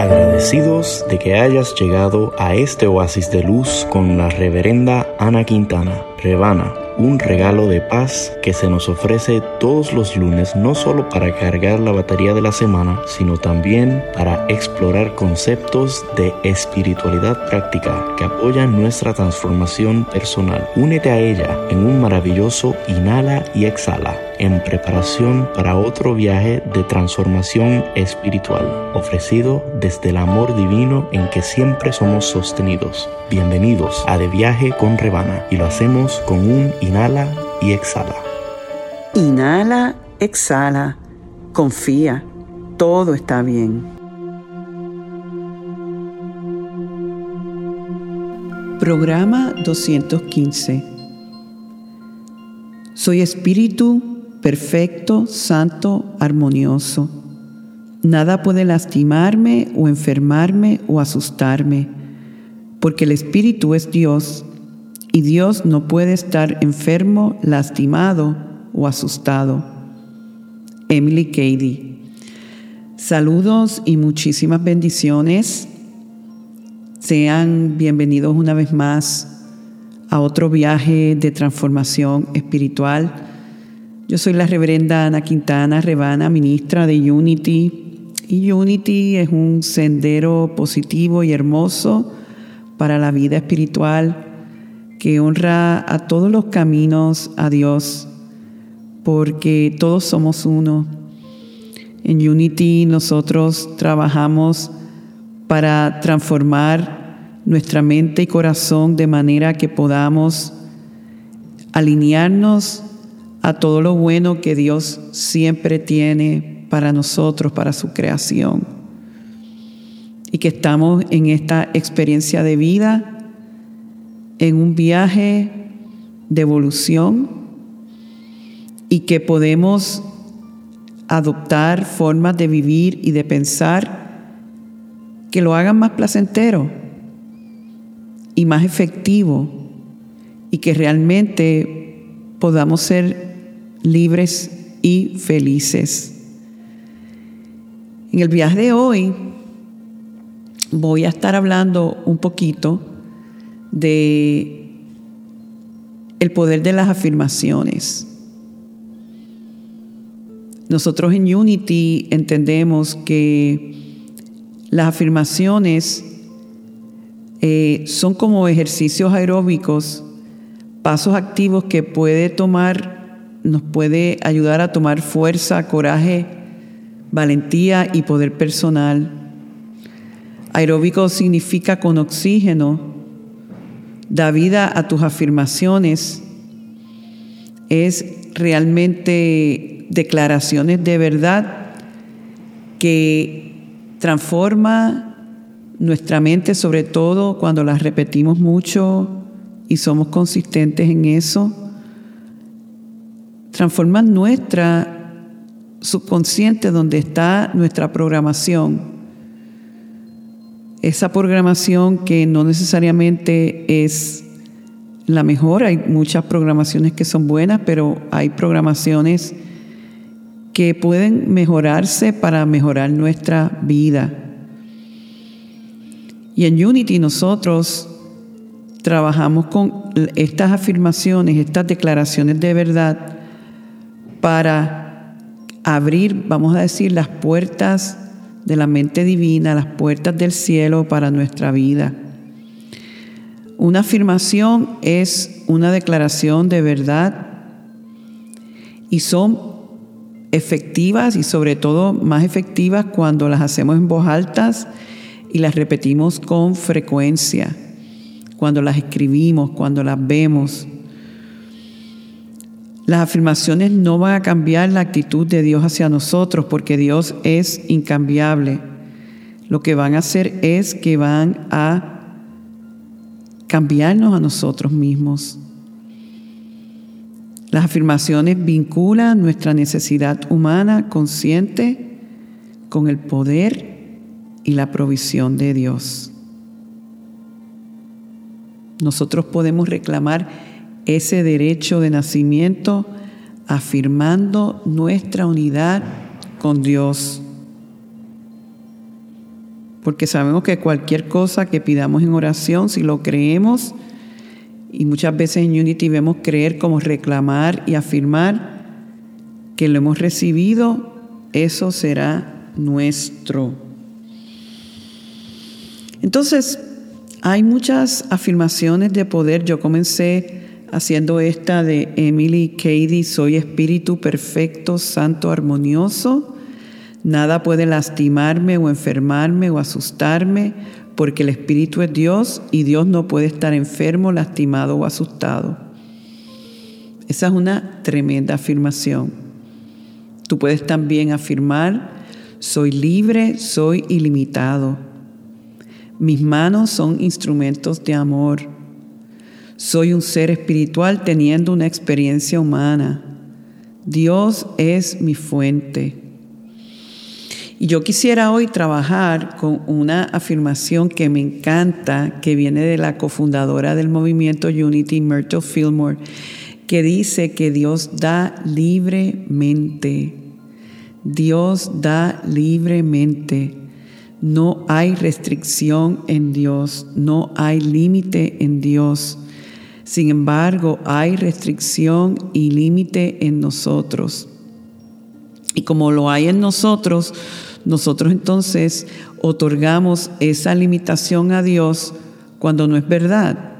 Agradecidos de que hayas llegado a este oasis de luz con la reverenda Ana Quintana, Rebana un regalo de paz que se nos ofrece todos los lunes no solo para cargar la batería de la semana, sino también para explorar conceptos de espiritualidad práctica que apoyan nuestra transformación personal. Únete a ella en un maravilloso inhala y exhala en preparación para otro viaje de transformación espiritual, ofrecido desde el amor divino en que siempre somos sostenidos. Bienvenidos a De Viaje con Rebana y lo hacemos con un inhala y exhala. Inhala, exhala, confía, todo está bien. Programa 215. Soy espíritu perfecto, santo, armonioso. Nada puede lastimarme o enfermarme o asustarme, porque el espíritu es Dios y Dios no puede estar enfermo, lastimado o asustado. Emily Cady. Saludos y muchísimas bendiciones. Sean bienvenidos una vez más a otro viaje de transformación espiritual. Yo soy la reverenda Ana Quintana Rebana, ministra de Unity. Y Unity es un sendero positivo y hermoso para la vida espiritual que honra a todos los caminos a Dios, porque todos somos uno. En Unity nosotros trabajamos para transformar nuestra mente y corazón de manera que podamos alinearnos a todo lo bueno que Dios siempre tiene para nosotros, para su creación. Y que estamos en esta experiencia de vida en un viaje de evolución y que podemos adoptar formas de vivir y de pensar que lo hagan más placentero y más efectivo y que realmente podamos ser libres y felices. En el viaje de hoy voy a estar hablando un poquito de el poder de las afirmaciones. Nosotros en Unity entendemos que las afirmaciones eh, son como ejercicios aeróbicos, pasos activos que puede tomar, nos puede ayudar a tomar fuerza, coraje, valentía y poder personal. Aeróbico significa con oxígeno, da vida a tus afirmaciones, es realmente declaraciones de verdad que transforma nuestra mente, sobre todo cuando las repetimos mucho y somos consistentes en eso, transforman nuestra subconsciente donde está nuestra programación esa programación que no necesariamente es la mejor, hay muchas programaciones que son buenas, pero hay programaciones que pueden mejorarse para mejorar nuestra vida. Y en Unity nosotros trabajamos con estas afirmaciones, estas declaraciones de verdad para abrir, vamos a decir, las puertas de la mente divina, las puertas del cielo para nuestra vida. Una afirmación es una declaración de verdad y son efectivas y sobre todo más efectivas cuando las hacemos en voz alta y las repetimos con frecuencia, cuando las escribimos, cuando las vemos. Las afirmaciones no van a cambiar la actitud de Dios hacia nosotros porque Dios es incambiable. Lo que van a hacer es que van a cambiarnos a nosotros mismos. Las afirmaciones vinculan nuestra necesidad humana consciente con el poder y la provisión de Dios. Nosotros podemos reclamar ese derecho de nacimiento afirmando nuestra unidad con Dios. porque sabemos que cualquier cosa que pidamos en oración, si lo creemos, y muchas veces en Unity vemos creer como reclamar y afirmar que lo hemos recibido, eso será nuestro. Entonces, hay muchas afirmaciones de poder. Yo comencé haciendo esta de Emily Cady, soy espíritu perfecto, santo, armonioso. Nada puede lastimarme o enfermarme o asustarme porque el espíritu es Dios y Dios no puede estar enfermo, lastimado o asustado. Esa es una tremenda afirmación. Tú puedes también afirmar, soy libre, soy ilimitado. Mis manos son instrumentos de amor. Soy un ser espiritual teniendo una experiencia humana. Dios es mi fuente. Y yo quisiera hoy trabajar con una afirmación que me encanta, que viene de la cofundadora del movimiento Unity, Myrtle Fillmore, que dice que Dios da libremente. Dios da libremente. No hay restricción en Dios, no hay límite en Dios. Sin embargo, hay restricción y límite en nosotros. Y como lo hay en nosotros, nosotros entonces otorgamos esa limitación a Dios cuando no es verdad,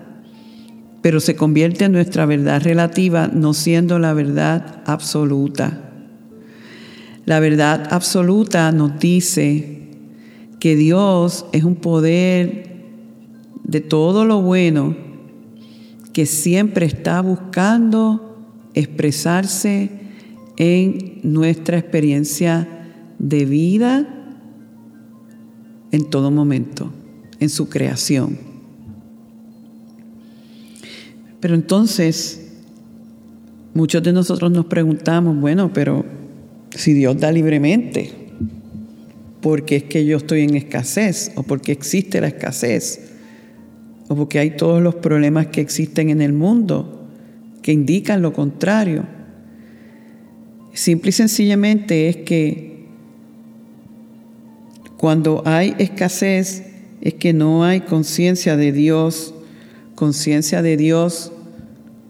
pero se convierte en nuestra verdad relativa, no siendo la verdad absoluta. La verdad absoluta nos dice que Dios es un poder de todo lo bueno que siempre está buscando expresarse en nuestra experiencia de vida en todo momento, en su creación. Pero entonces, muchos de nosotros nos preguntamos, bueno, pero si Dios da libremente, ¿por qué es que yo estoy en escasez o por qué existe la escasez? O porque hay todos los problemas que existen en el mundo que indican lo contrario. Simple y sencillamente es que cuando hay escasez es que no hay conciencia de Dios, conciencia de Dios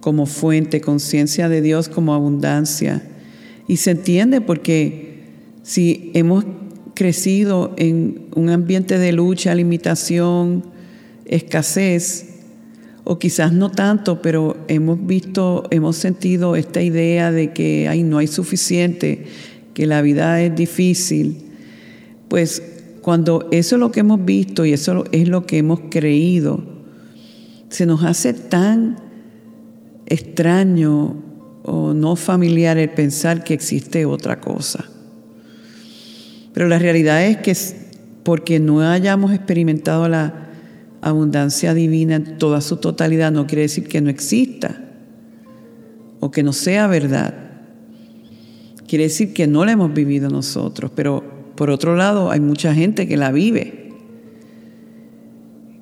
como fuente, conciencia de Dios como abundancia. Y se entiende porque si hemos crecido en un ambiente de lucha, limitación, escasez, o quizás no tanto, pero hemos visto, hemos sentido esta idea de que ay, no hay suficiente, que la vida es difícil, pues cuando eso es lo que hemos visto y eso es lo que hemos creído, se nos hace tan extraño o no familiar el pensar que existe otra cosa. Pero la realidad es que porque no hayamos experimentado la abundancia divina en toda su totalidad no quiere decir que no exista o que no sea verdad. Quiere decir que no la hemos vivido nosotros, pero por otro lado hay mucha gente que la vive.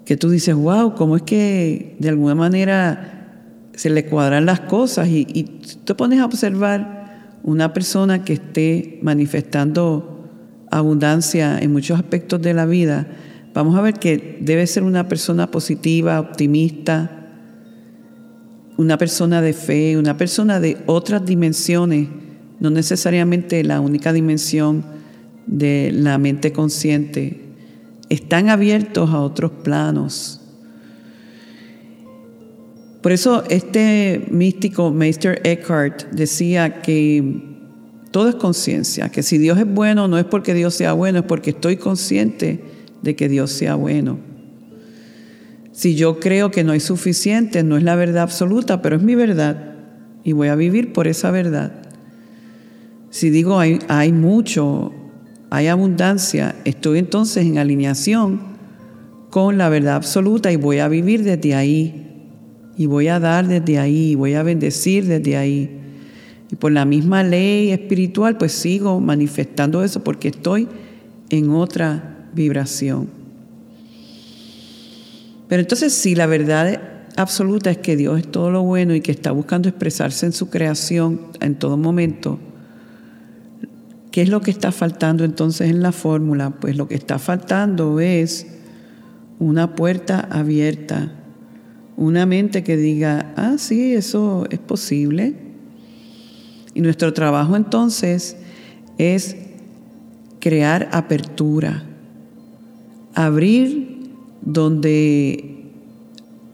Que tú dices, wow, ¿cómo es que de alguna manera se le cuadran las cosas? Y, y te pones a observar una persona que esté manifestando abundancia en muchos aspectos de la vida, vamos a ver que debe ser una persona positiva, optimista, una persona de fe, una persona de otras dimensiones, no necesariamente la única dimensión de la mente consciente. Están abiertos a otros planos. Por eso este místico Meister Eckhart decía que todo es conciencia, que si Dios es bueno no es porque Dios sea bueno, es porque estoy consciente de que Dios sea bueno. Si yo creo que no hay suficiente, no es la verdad absoluta, pero es mi verdad y voy a vivir por esa verdad. Si digo hay, hay mucho, hay abundancia, estoy entonces en alineación con la verdad absoluta y voy a vivir desde ahí. Y voy a dar desde ahí, voy a bendecir desde ahí. Y por la misma ley espiritual, pues sigo manifestando eso porque estoy en otra vibración. Pero entonces si la verdad absoluta es que Dios es todo lo bueno y que está buscando expresarse en su creación en todo momento, ¿Qué es lo que está faltando entonces en la fórmula? Pues lo que está faltando es una puerta abierta, una mente que diga, ah, sí, eso es posible. Y nuestro trabajo entonces es crear apertura, abrir donde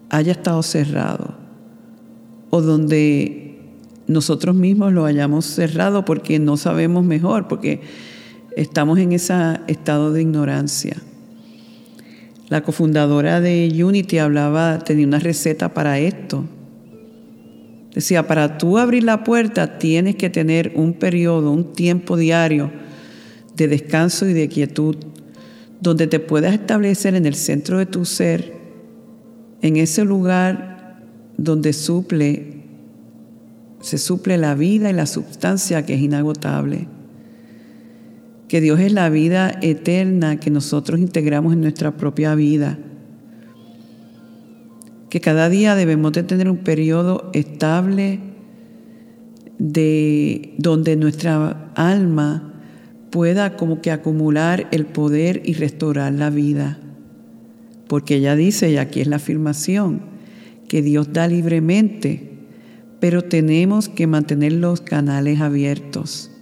haya estado cerrado o donde nosotros mismos lo hayamos cerrado porque no sabemos mejor, porque estamos en ese estado de ignorancia. La cofundadora de Unity hablaba, tenía una receta para esto. Decía, para tú abrir la puerta tienes que tener un periodo, un tiempo diario de descanso y de quietud, donde te puedas establecer en el centro de tu ser, en ese lugar donde suple, se suple la vida y la sustancia que es inagotable. Que Dios es la vida eterna que nosotros integramos en nuestra propia vida. Que cada día debemos de tener un periodo estable de donde nuestra alma pueda como que acumular el poder y restaurar la vida. Porque ella dice, y aquí es la afirmación, que Dios da libremente, pero tenemos que mantener los canales abiertos,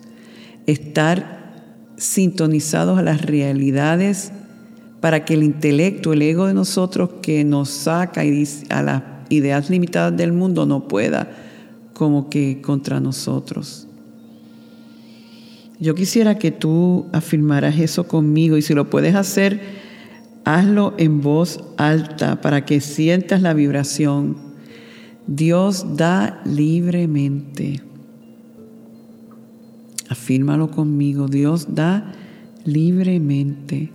estar sintonizados a las realidades para que el intelecto, el ego de nosotros que nos saca a las ideas limitadas del mundo no pueda como que contra nosotros. Yo quisiera que tú afirmaras eso conmigo y si lo puedes hacer, Hazlo en voz alta para que sientas la vibración. Dios da libremente. Afírmalo conmigo. Dios da libremente.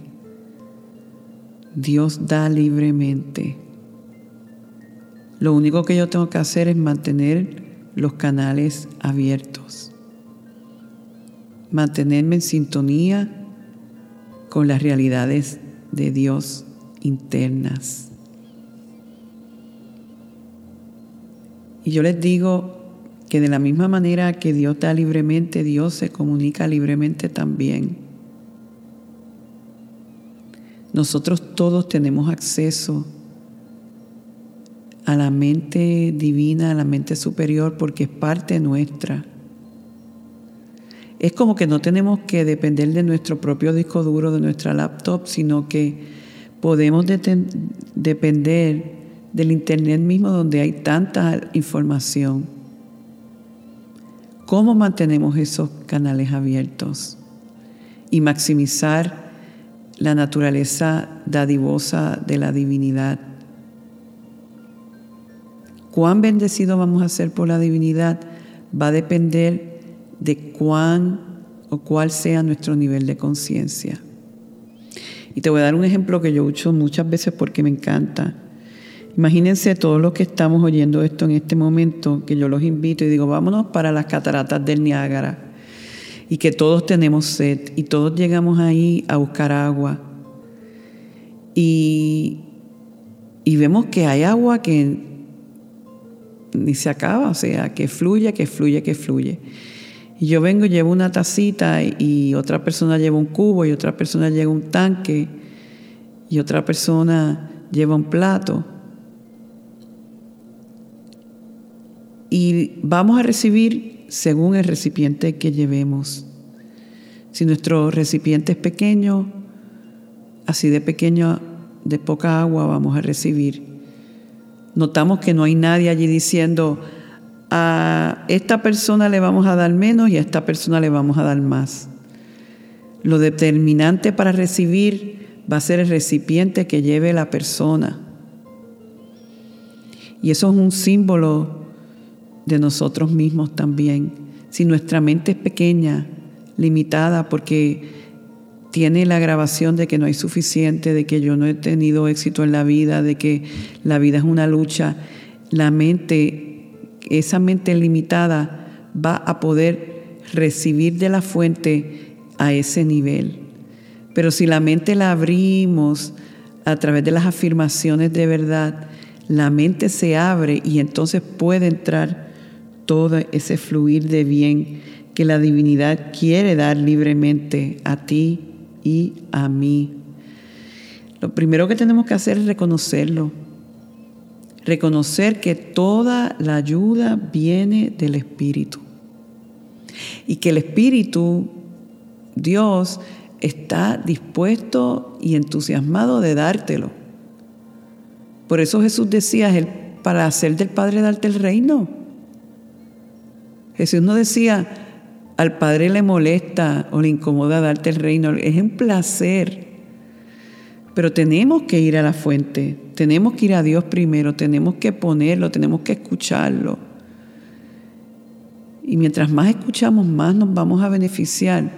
Dios da libremente. Lo único que yo tengo que hacer es mantener los canales abiertos. Mantenerme en sintonía con las realidades de Dios internas. Y yo les digo que de la misma manera que Dios da libremente, Dios se comunica libremente también. Nosotros todos tenemos acceso a la mente divina, a la mente superior, porque es parte nuestra. Es como que no tenemos que depender de nuestro propio disco duro, de nuestra laptop, sino que podemos depender del Internet mismo donde hay tanta información. ¿Cómo mantenemos esos canales abiertos y maximizar la naturaleza dadivosa de la divinidad? ¿Cuán bendecido vamos a ser por la divinidad? Va a depender de cuán o cuál sea nuestro nivel de conciencia. Y te voy a dar un ejemplo que yo uso muchas veces porque me encanta. Imagínense todos los que estamos oyendo esto en este momento, que yo los invito y digo, vámonos para las cataratas del Niágara. Y que todos tenemos sed y todos llegamos ahí a buscar agua. Y, y vemos que hay agua que ni se acaba, o sea, que fluye, que fluye, que fluye. Y yo vengo y llevo una tacita y otra persona lleva un cubo y otra persona lleva un tanque y otra persona lleva un plato. Y vamos a recibir según el recipiente que llevemos. Si nuestro recipiente es pequeño, así de pequeño, de poca agua vamos a recibir. Notamos que no hay nadie allí diciendo, a esta persona le vamos a dar menos y a esta persona le vamos a dar más. Lo determinante para recibir va a ser el recipiente que lleve la persona. Y eso es un símbolo de nosotros mismos también. Si nuestra mente es pequeña, limitada, porque tiene la grabación de que no hay suficiente, de que yo no he tenido éxito en la vida, de que la vida es una lucha, la mente esa mente limitada va a poder recibir de la fuente a ese nivel. Pero si la mente la abrimos a través de las afirmaciones de verdad, la mente se abre y entonces puede entrar todo ese fluir de bien que la divinidad quiere dar libremente a ti y a mí. Lo primero que tenemos que hacer es reconocerlo. Reconocer que toda la ayuda viene del Espíritu. Y que el Espíritu, Dios, está dispuesto y entusiasmado de dártelo. Por eso Jesús decía, para hacer del Padre darte el reino. Jesús no decía, al Padre le molesta o le incomoda darte el reino, es un placer. Pero tenemos que ir a la fuente, tenemos que ir a Dios primero, tenemos que ponerlo, tenemos que escucharlo. Y mientras más escuchamos, más nos vamos a beneficiar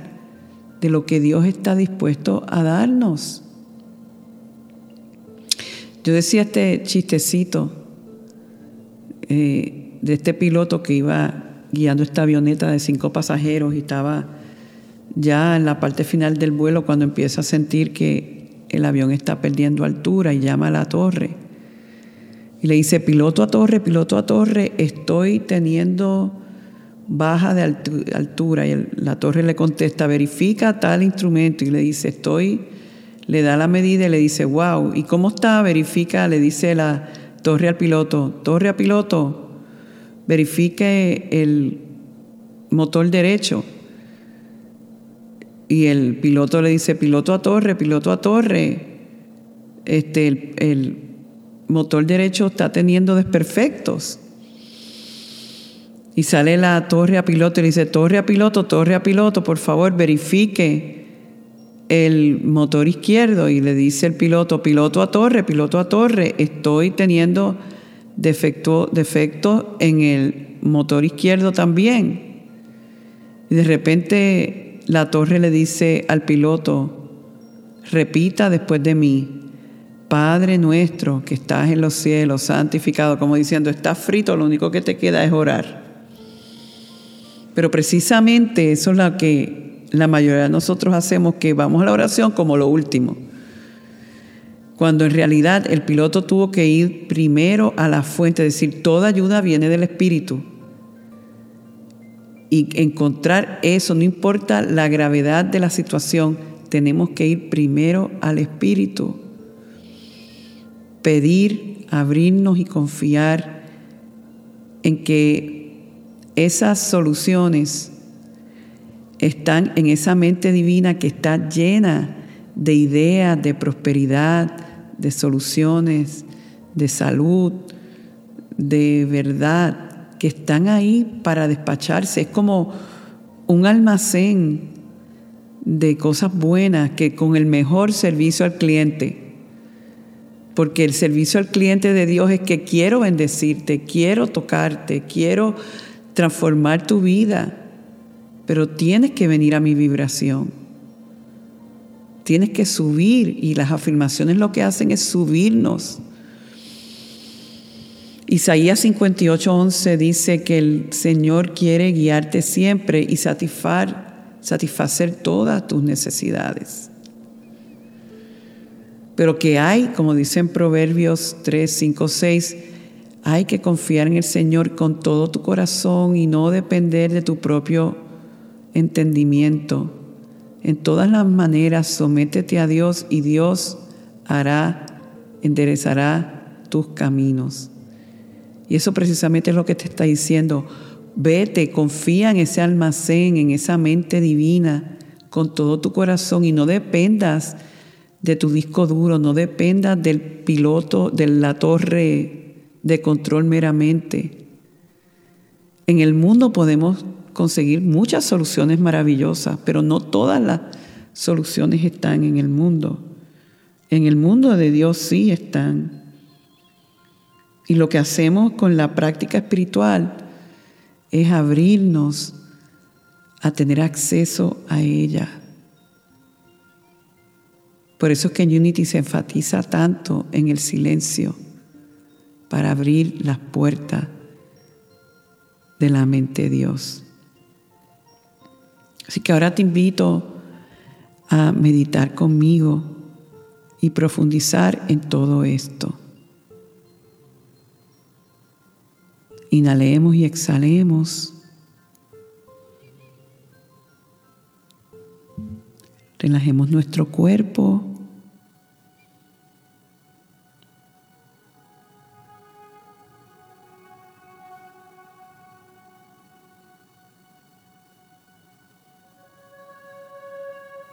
de lo que Dios está dispuesto a darnos. Yo decía este chistecito eh, de este piloto que iba guiando esta avioneta de cinco pasajeros y estaba ya en la parte final del vuelo cuando empieza a sentir que el avión está perdiendo altura y llama a la torre. Y le dice, piloto a torre, piloto a torre, estoy teniendo baja de altura. Y la torre le contesta, verifica tal instrumento. Y le dice, estoy, le da la medida y le dice, wow. ¿Y cómo está? Verifica, le dice la torre al piloto, torre a piloto, verifique el motor derecho. Y el piloto le dice, piloto a torre, piloto a torre, este, el, motor derecho está teniendo desperfectos. Y sale la torre a piloto y le dice, torre a piloto, torre a piloto, por favor, verifique el motor izquierdo. Y le dice el piloto, piloto a torre, piloto a torre, estoy teniendo defecto, defecto en el motor izquierdo también. Y de repente la torre le dice al piloto, repita después de mí, Padre nuestro que estás en los cielos, santificado, como diciendo, estás frito, lo único que te queda es orar. Pero precisamente eso es lo que la mayoría de nosotros hacemos, que vamos a la oración como lo último cuando en realidad el piloto tuvo que ir primero a la fuente, es decir, toda ayuda viene del Espíritu. Y encontrar eso, no importa la gravedad de la situación, tenemos que ir primero al Espíritu. Pedir, abrirnos y confiar en que esas soluciones están en esa mente divina que está llena de ideas, de prosperidad, de soluciones, de salud, de verdad, que están ahí para despacharse. Es como un almacén de cosas buenas que con el mejor servicio al cliente. Porque el servicio al cliente de Dios es que quiero bendecirte, quiero tocarte, quiero transformar tu vida, pero tienes que venir a mi vibración. Tienes que subir y las afirmaciones lo que hacen es subirnos. Isaías 58:11 dice que el Señor quiere guiarte siempre y satisfacer todas tus necesidades. Pero que hay, como dicen Proverbios 3, 5, 6, hay que confiar en el Señor con todo tu corazón y no depender de tu propio entendimiento. En todas las maneras, sométete a Dios y Dios hará, enderezará tus caminos. Y eso precisamente es lo que te está diciendo. Vete, confía en ese almacén, en esa mente divina, con todo tu corazón y no dependas de tu disco duro, no dependas del piloto, de la torre de control meramente. En el mundo podemos conseguir muchas soluciones maravillosas, pero no todas las soluciones están en el mundo. En el mundo de Dios sí están. Y lo que hacemos con la práctica espiritual es abrirnos a tener acceso a ella. Por eso es que en Unity se enfatiza tanto en el silencio para abrir las puertas de la mente de Dios. Así que ahora te invito a meditar conmigo y profundizar en todo esto. Inhalemos y exhalemos. Relajemos nuestro cuerpo.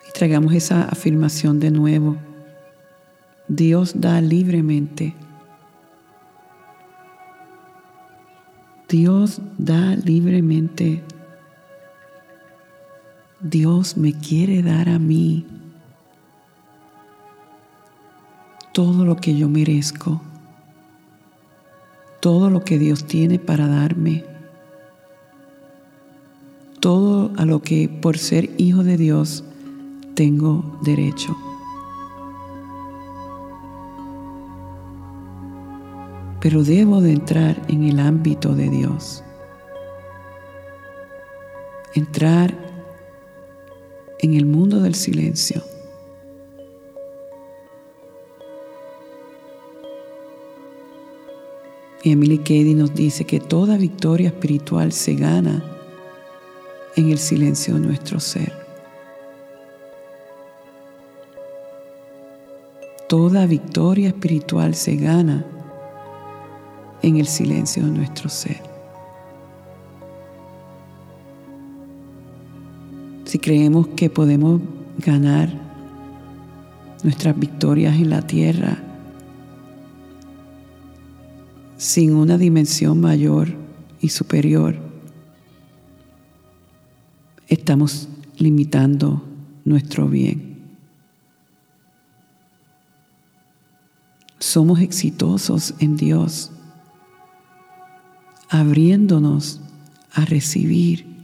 Y traigamos esa afirmación de nuevo. Dios da libremente Dios da libremente. Dios me quiere dar a mí todo lo que yo merezco, todo lo que Dios tiene para darme, todo a lo que por ser hijo de Dios tengo derecho. Pero debo de entrar en el ámbito de Dios. Entrar en el mundo del silencio. Y Emily Cady nos dice que toda victoria espiritual se gana en el silencio de nuestro ser. Toda victoria espiritual se gana en el silencio de nuestro ser. si creemos que podemos ganar nuestras victorias en la tierra sin una dimensión mayor y superior, estamos limitando nuestro bien. Somos exitosos en Dios, abriéndonos a recibir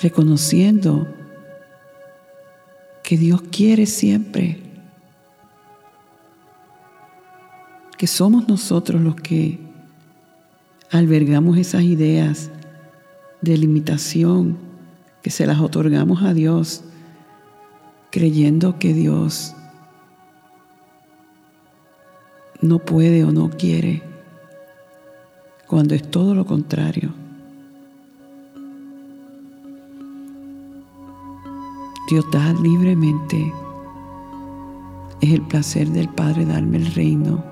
reconociendo que Dios quiere siempre, que somos nosotros los que albergamos esas ideas de limitación, que se las otorgamos a Dios, creyendo que Dios no puede o no quiere, cuando es todo lo contrario. Dios da libremente. Es el placer del Padre darme el reino.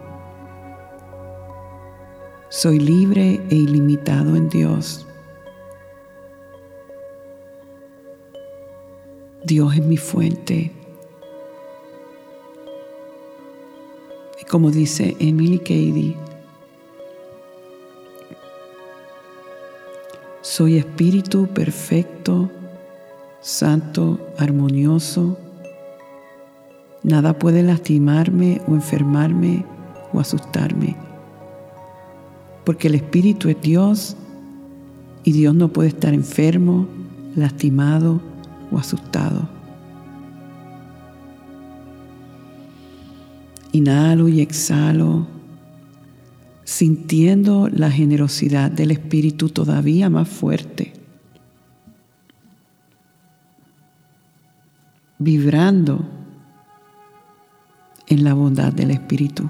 Soy libre e ilimitado en Dios. Dios es mi fuente. Y como dice Emily Cady, soy espíritu perfecto santo, armonioso. Nada puede lastimarme o enfermarme o asustarme, porque el Espíritu es Dios y Dios no puede estar enfermo, lastimado o asustado. Inhalo y exhalo, sintiendo la generosidad del Espíritu todavía más fuerte. vibrando en la bondad del Espíritu,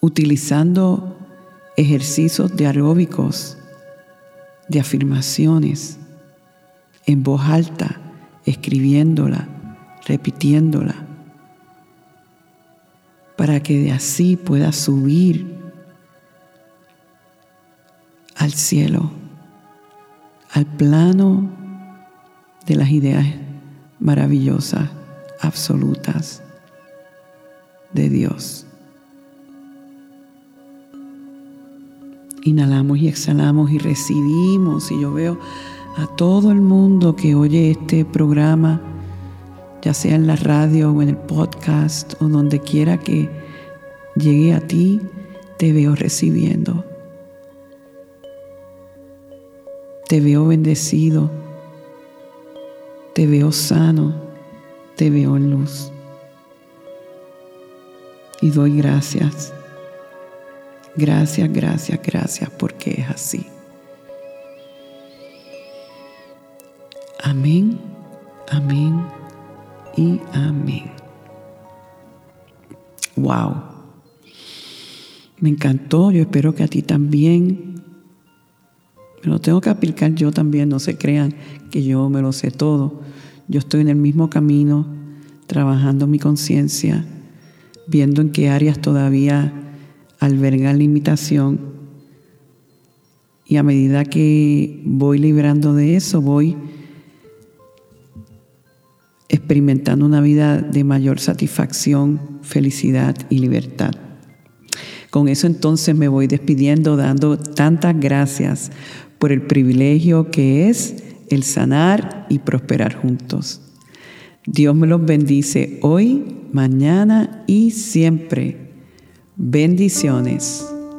utilizando ejercicios de aeróbicos, de afirmaciones, en voz alta, escribiéndola, repitiéndola, para que de así pueda subir al cielo, al plano de las ideas maravillosas, absolutas de Dios. Inhalamos y exhalamos y recibimos. Y yo veo a todo el mundo que oye este programa, ya sea en la radio o en el podcast o donde quiera que llegue a ti, te veo recibiendo. Te veo bendecido te veo sano, te veo en luz. Y doy gracias. Gracias, gracias, gracias porque es así. Amén, amén y amén. Wow. Me encantó, yo espero que a ti también. Me lo tengo que aplicar yo también, no se crean que yo me lo sé todo. Yo estoy en el mismo camino, trabajando mi conciencia, viendo en qué áreas todavía albergan limitación. Y a medida que voy librando de eso, voy experimentando una vida de mayor satisfacción, felicidad y libertad. Con eso entonces me voy despidiendo dando tantas gracias por el privilegio que es el sanar y prosperar juntos. Dios me los bendice hoy, mañana y siempre. Bendiciones.